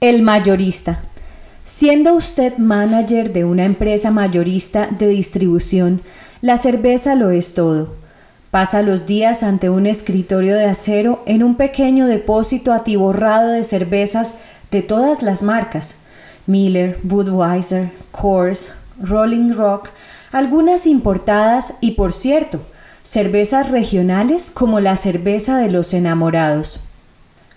El mayorista. Siendo usted manager de una empresa mayorista de distribución, la cerveza lo es todo. Pasa los días ante un escritorio de acero en un pequeño depósito atiborrado de cervezas de todas las marcas. Miller, Budweiser, Coors, Rolling Rock, algunas importadas y por cierto, cervezas regionales como la cerveza de los enamorados.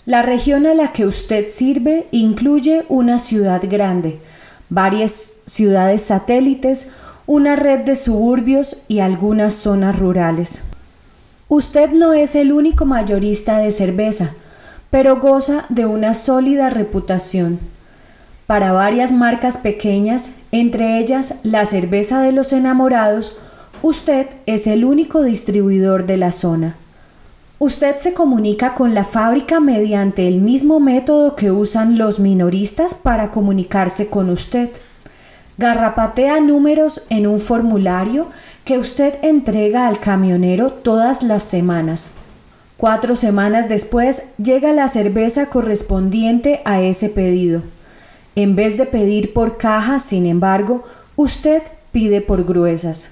La región a la que usted sirve incluye una ciudad grande, varias ciudades satélites, una red de suburbios y algunas zonas rurales. Usted no es el único mayorista de cerveza, pero goza de una sólida reputación. Para varias marcas pequeñas, entre ellas la cerveza de los enamorados, usted es el único distribuidor de la zona. Usted se comunica con la fábrica mediante el mismo método que usan los minoristas para comunicarse con usted. Garrapatea números en un formulario que usted entrega al camionero todas las semanas. Cuatro semanas después llega la cerveza correspondiente a ese pedido. En vez de pedir por caja, sin embargo, usted pide por gruesas.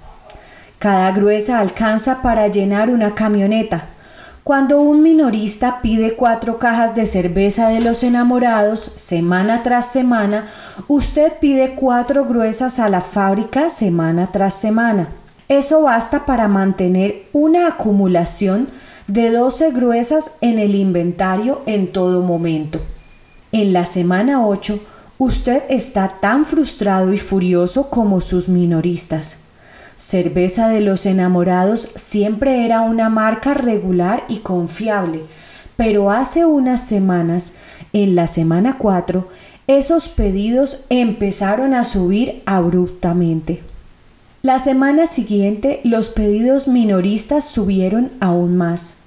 Cada gruesa alcanza para llenar una camioneta. Cuando un minorista pide cuatro cajas de cerveza de los enamorados semana tras semana, usted pide cuatro gruesas a la fábrica semana tras semana. Eso basta para mantener una acumulación de 12 gruesas en el inventario en todo momento. En la semana 8, usted está tan frustrado y furioso como sus minoristas. Cerveza de los Enamorados siempre era una marca regular y confiable, pero hace unas semanas, en la semana 4, esos pedidos empezaron a subir abruptamente. La semana siguiente los pedidos minoristas subieron aún más.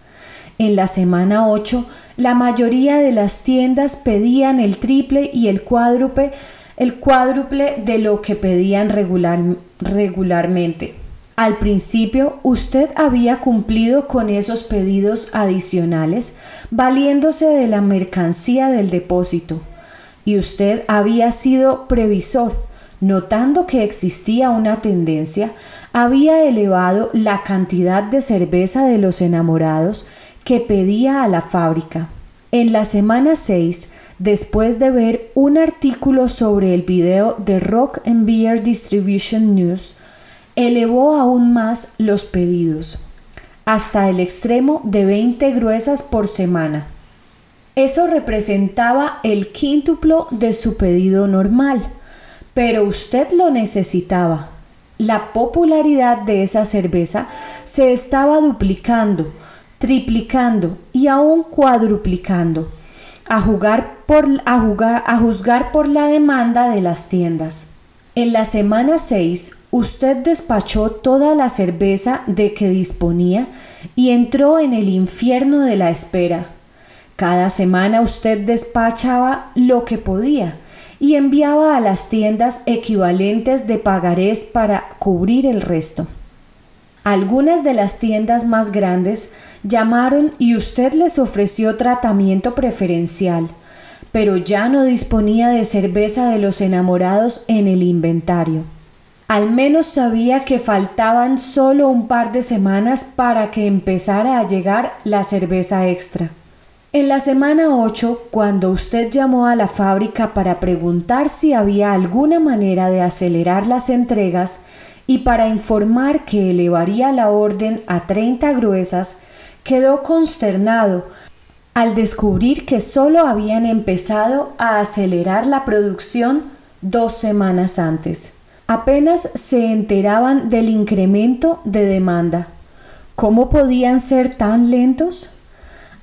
En la semana 8, la mayoría de las tiendas pedían el triple y el cuádruple el cuádruple de lo que pedían regular, regularmente. Al principio usted había cumplido con esos pedidos adicionales valiéndose de la mercancía del depósito y usted había sido previsor. Notando que existía una tendencia, había elevado la cantidad de cerveza de los enamorados que pedía a la fábrica. En la semana 6 después de ver un artículo sobre el video de Rock and Beer Distribution News, elevó aún más los pedidos, hasta el extremo de 20 gruesas por semana. Eso representaba el quíntuplo de su pedido normal, pero usted lo necesitaba. La popularidad de esa cerveza se estaba duplicando, triplicando y aún cuadruplicando a, jugar a, a juzgar por la demanda de las tiendas. En la semana 6, usted despachó toda la cerveza de que disponía y entró en el infierno de la espera. Cada semana usted despachaba lo que podía y enviaba a las tiendas equivalentes de pagarés para cubrir el resto. Algunas de las tiendas más grandes llamaron y usted les ofreció tratamiento preferencial, pero ya no disponía de cerveza de los enamorados en el inventario. Al menos sabía que faltaban solo un par de semanas para que empezara a llegar la cerveza extra. En la semana 8, cuando usted llamó a la fábrica para preguntar si había alguna manera de acelerar las entregas, y para informar que elevaría la orden a 30 gruesas, quedó consternado al descubrir que solo habían empezado a acelerar la producción dos semanas antes. Apenas se enteraban del incremento de demanda. ¿Cómo podían ser tan lentos?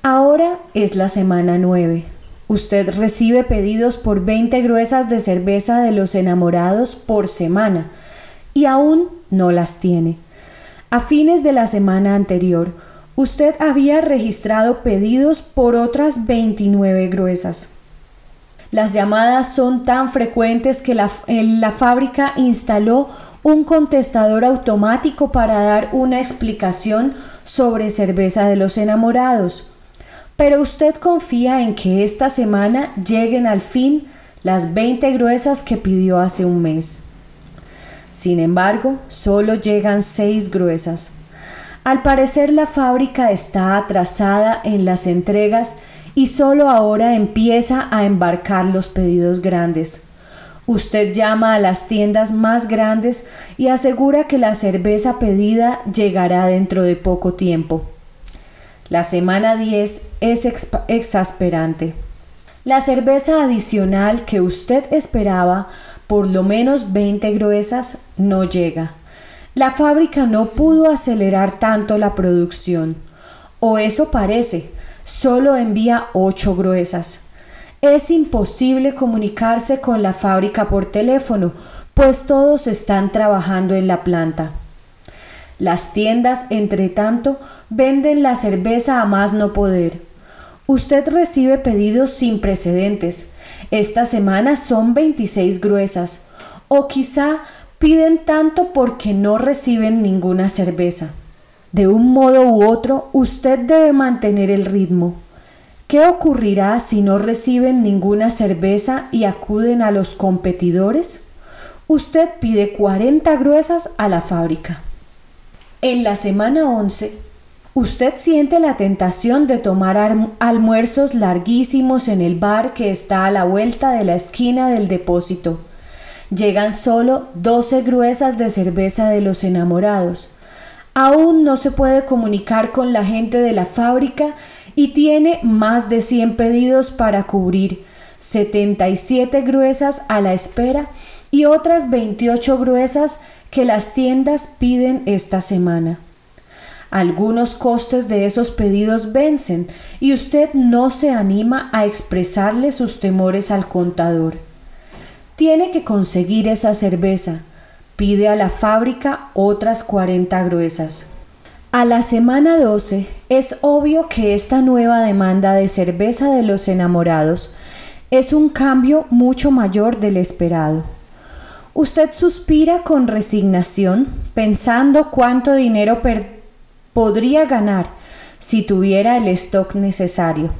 Ahora es la semana 9. Usted recibe pedidos por 20 gruesas de cerveza de los enamorados por semana y aún no las tiene. A fines de la semana anterior, usted había registrado pedidos por otras 29 gruesas. Las llamadas son tan frecuentes que la, la, fábrica instaló un contestador automático para dar una explicación sobre cerveza de los enamorados. pero usted confía en que esta semana lleguen al fin las 20 gruesas que pidió hace un mes. Sin embargo, solo llegan 6 gruesas. Al parecer la fábrica está atrasada en las entregas y solo ahora empieza a embarcar los pedidos grandes. Usted llama a las tiendas más grandes y asegura que la cerveza pedida llegará dentro de poco tiempo. La semana 10 es exasperante. La cerveza adicional que usted esperaba, por lo menos 20 gruesas, no llega. La fábrica no pudo acelerar tanto la producción. O eso parece, solo envía 8 gruesas. Es imposible comunicarse con la fábrica por teléfono, pues todos están trabajando en la planta. Las tiendas, entre tanto, venden la cerveza a más no poder. Usted recibe pedidos sin precedentes. Esta semana son 26 gruesas. O quizá piden tanto porque no reciben ninguna cerveza. De un modo u otro, usted debe mantener el ritmo. ¿Qué ocurrirá si no reciben ninguna cerveza y acuden a los competidores? Usted pide 40 gruesas a la fábrica. En la semana 11, Usted siente la tentación de tomar almuerzos larguísimos en el bar que está a la vuelta de la esquina del depósito. Llegan solo 12 gruesas de cerveza de los enamorados. Aún no se puede comunicar con la gente de la fábrica y tiene más de 100 pedidos para cubrir, 77 gruesas a la espera y otras 28 gruesas que las tiendas piden esta semana. Algunos costes de esos pedidos vencen y usted no se anima a expresarle sus temores al contador. Tiene que conseguir esa cerveza. Pide a la fábrica otras 40 gruesas. A la semana 12 es obvio que esta nueva demanda de cerveza de los enamorados es un cambio mucho mayor del esperado. Usted suspira con resignación pensando cuánto dinero podría ganar si tuviera el stock necesario.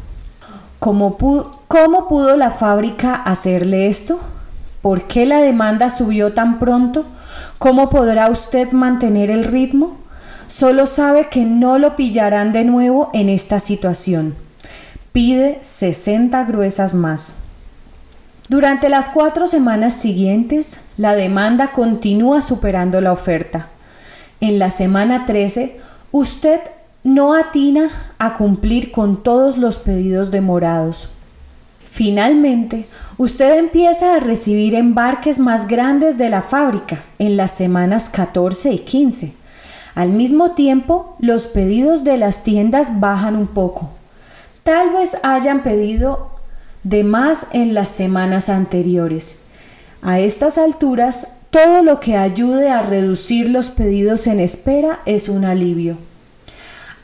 ¿Cómo pudo, ¿Cómo pudo la fábrica hacerle esto? ¿Por qué la demanda subió tan pronto? ¿Cómo podrá usted mantener el ritmo? Solo sabe que no lo pillarán de nuevo en esta situación. Pide 60 gruesas más. Durante las cuatro semanas siguientes, la demanda continúa superando la oferta. En la semana 13, Usted no atina a cumplir con todos los pedidos demorados. Finalmente, usted empieza a recibir embarques más grandes de la fábrica en las semanas 14 y 15. Al mismo tiempo, los pedidos de las tiendas bajan un poco. Tal vez hayan pedido de más en las semanas anteriores. A estas alturas, todo lo que ayude a reducir los pedidos en espera es un alivio.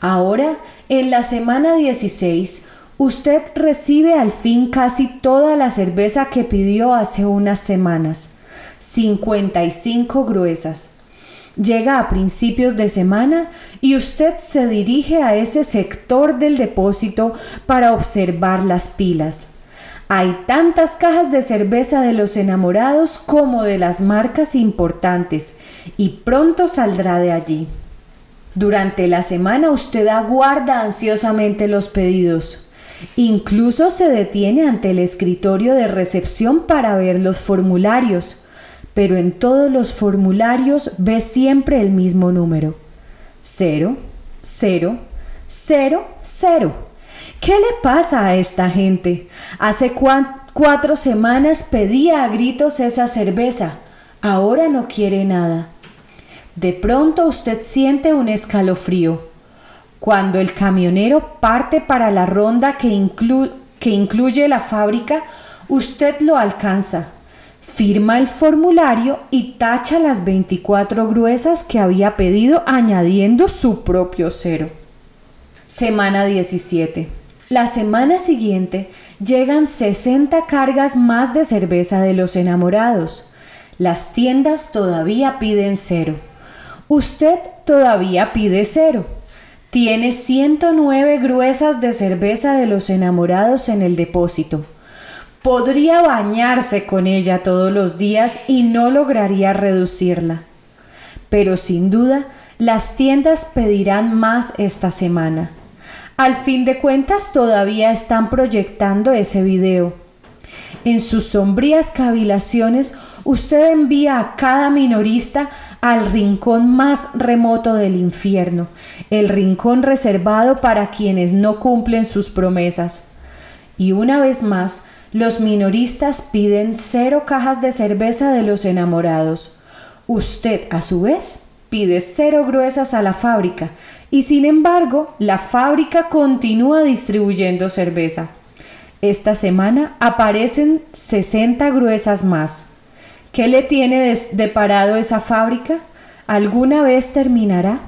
Ahora, en la semana 16, usted recibe al fin casi toda la cerveza que pidió hace unas semanas, 55 gruesas. Llega a principios de semana y usted se dirige a ese sector del depósito para observar las pilas. Hay tantas cajas de cerveza de los enamorados como de las marcas importantes, y pronto saldrá de allí. Durante la semana usted aguarda ansiosamente los pedidos. Incluso se detiene ante el escritorio de recepción para ver los formularios, pero en todos los formularios ve siempre el mismo número. Cero, cero, cero, cero. ¿Qué le pasa a esta gente? Hace cuatro semanas pedía a gritos esa cerveza. Ahora no quiere nada. De pronto usted siente un escalofrío. Cuando el camionero parte para la ronda que, incluye la fábrica, usted lo alcanza. Firma el formulario y tacha las 24 gruesas que había pedido añadiendo su propio cero. Semana 17. La semana siguiente llegan 60 cargas más de cerveza de los enamorados. Las tiendas todavía piden cero. Usted todavía pide cero. Tiene 109 gruesas de cerveza de los enamorados en el depósito. Podría bañarse con ella todos los días y no lograría reducirla. Pero sin duda, las tiendas pedirán más esta semana. Al fin de cuentas, todavía están proyectando ese video. En sus sombrías cavilaciones, usted envía a cada minorista al rincón más remoto del infierno, el rincón reservado para quienes no cumplen sus promesas. Y una vez más, los minoristas piden cero cajas de cerveza de los enamorados. Usted, a su vez, pide cero gruesas a la fábrica, y sin embargo, la fábrica continúa distribuyendo cerveza. Esta semana aparecen 60 gruesas más. ¿Qué le tiene deparado esa fábrica? ¿Alguna vez terminará?